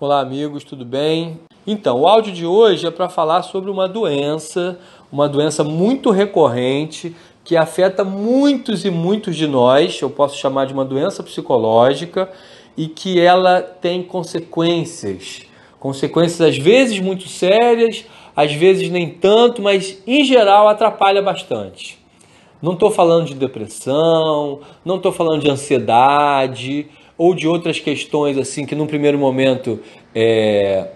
Olá, amigos, tudo bem? Então, o áudio de hoje é para falar sobre uma doença, uma doença muito recorrente que afeta muitos e muitos de nós. Eu posso chamar de uma doença psicológica e que ela tem consequências, consequências às vezes muito sérias, às vezes nem tanto, mas em geral atrapalha bastante. Não estou falando de depressão, não estou falando de ansiedade ou de outras questões assim que num primeiro momento é,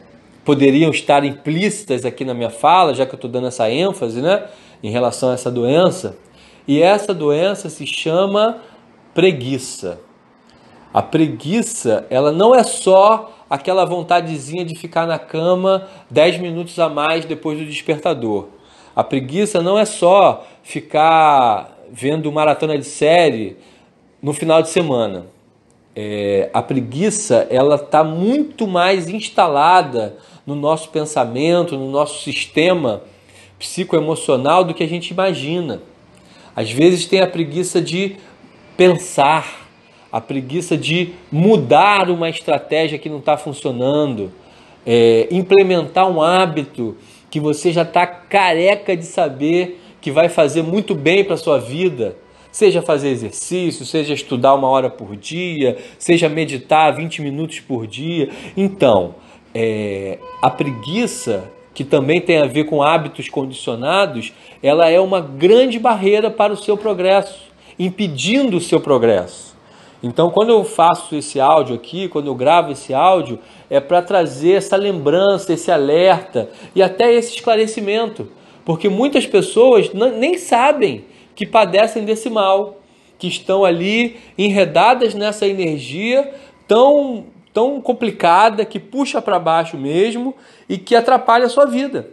poderiam estar implícitas aqui na minha fala, já que eu estou dando essa ênfase, né, em relação a essa doença. E essa doença se chama preguiça. A preguiça, ela não é só aquela vontadezinha de ficar na cama 10 minutos a mais depois do despertador. A preguiça não é só ficar vendo maratona de série no final de semana é, a preguiça ela está muito mais instalada no nosso pensamento, no nosso sistema psicoemocional do que a gente imagina. Às vezes tem a preguiça de pensar, a preguiça de mudar uma estratégia que não está funcionando, é, implementar um hábito que você já está careca de saber que vai fazer muito bem para sua vida Seja fazer exercício, seja estudar uma hora por dia, seja meditar 20 minutos por dia. Então, é, a preguiça, que também tem a ver com hábitos condicionados, ela é uma grande barreira para o seu progresso, impedindo o seu progresso. Então, quando eu faço esse áudio aqui, quando eu gravo esse áudio, é para trazer essa lembrança, esse alerta e até esse esclarecimento. Porque muitas pessoas nem sabem que padecem desse mal, que estão ali enredadas nessa energia tão, tão complicada, que puxa para baixo mesmo e que atrapalha a sua vida.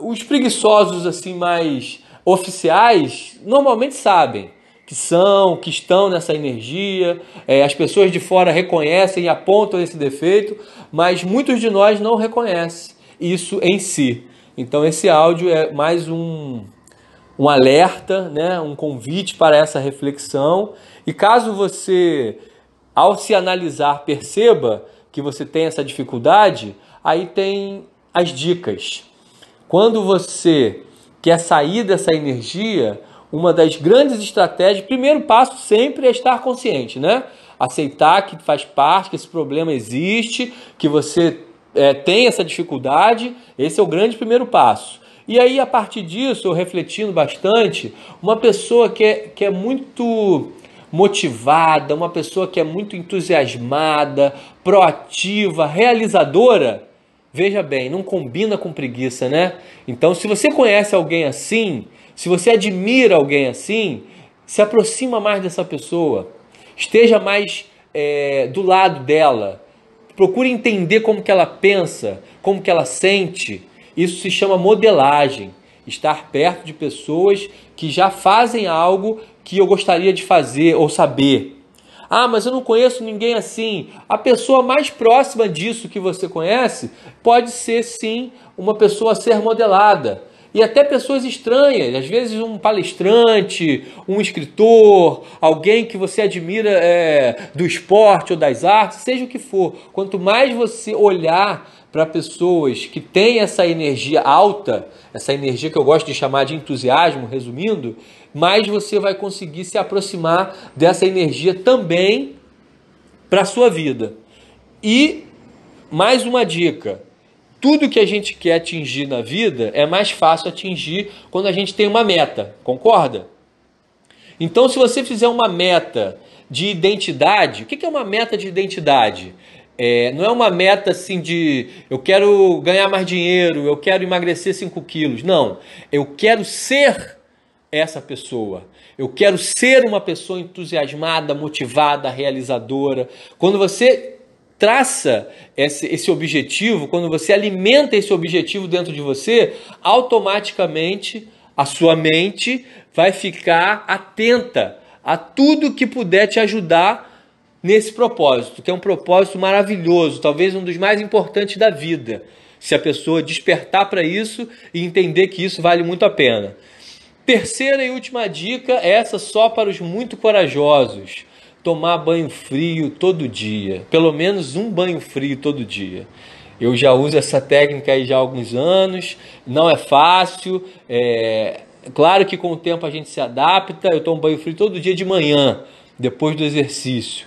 Os preguiçosos assim mais oficiais normalmente sabem que são, que estão nessa energia, é, as pessoas de fora reconhecem e apontam esse defeito, mas muitos de nós não reconhecem isso em si. Então esse áudio é mais um, um alerta, né, um convite para essa reflexão. E caso você, ao se analisar, perceba que você tem essa dificuldade, aí tem as dicas. Quando você quer sair dessa energia, uma das grandes estratégias, primeiro passo sempre é estar consciente, né? Aceitar que faz parte, que esse problema existe, que você é, tem essa dificuldade, esse é o grande primeiro passo. E aí, a partir disso, eu refletindo bastante, uma pessoa que é, que é muito motivada, uma pessoa que é muito entusiasmada, proativa, realizadora, veja bem, não combina com preguiça, né? Então, se você conhece alguém assim, se você admira alguém assim, se aproxima mais dessa pessoa, esteja mais é, do lado dela, procure entender como que ela pensa, como que ela sente, isso se chama modelagem. Estar perto de pessoas que já fazem algo que eu gostaria de fazer ou saber. Ah, mas eu não conheço ninguém assim. A pessoa mais próxima disso que você conhece pode ser sim uma pessoa a ser modelada. E até pessoas estranhas, às vezes um palestrante, um escritor, alguém que você admira é, do esporte ou das artes, seja o que for. Quanto mais você olhar para pessoas que têm essa energia alta, essa energia que eu gosto de chamar de entusiasmo, resumindo, mais você vai conseguir se aproximar dessa energia também para a sua vida. E mais uma dica: tudo que a gente quer atingir na vida é mais fácil atingir quando a gente tem uma meta, concorda? Então, se você fizer uma meta de identidade, o que é uma meta de identidade? É, não é uma meta assim de eu quero ganhar mais dinheiro, eu quero emagrecer 5 quilos. Não. Eu quero ser essa pessoa. Eu quero ser uma pessoa entusiasmada, motivada, realizadora. Quando você traça esse, esse objetivo, quando você alimenta esse objetivo dentro de você, automaticamente a sua mente vai ficar atenta a tudo que puder te ajudar nesse propósito, que é um propósito maravilhoso, talvez um dos mais importantes da vida. Se a pessoa despertar para isso e entender que isso vale muito a pena. Terceira e última dica, essa só para os muito corajosos. Tomar banho frio todo dia, pelo menos um banho frio todo dia. Eu já uso essa técnica aí já há alguns anos, não é fácil, é claro que com o tempo a gente se adapta. Eu tomo banho frio todo dia de manhã, depois do exercício,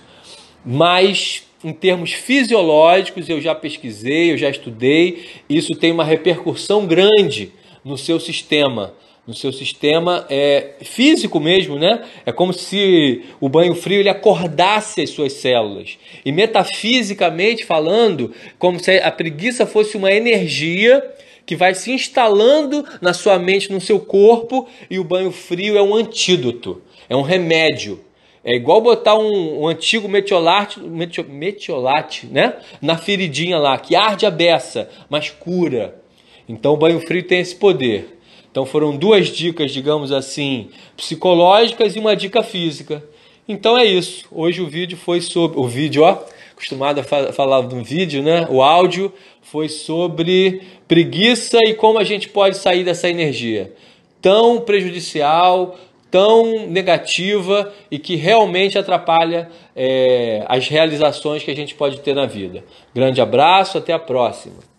mas em termos fisiológicos, eu já pesquisei, eu já estudei, isso tem uma repercussão grande no seu sistema no seu sistema é, físico mesmo, né? É como se o banho frio ele acordasse as suas células. E metafisicamente falando, como se a preguiça fosse uma energia que vai se instalando na sua mente, no seu corpo, e o banho frio é um antídoto, é um remédio. É igual botar um, um antigo metiolate, metiolate, né? Na feridinha lá, que arde a beça, mas cura. Então o banho frio tem esse poder. Então foram duas dicas, digamos assim, psicológicas e uma dica física. Então é isso. Hoje o vídeo foi sobre. O vídeo, ó, acostumado a falar do vídeo, né? O áudio foi sobre preguiça e como a gente pode sair dessa energia tão prejudicial, tão negativa e que realmente atrapalha é, as realizações que a gente pode ter na vida. Grande abraço, até a próxima.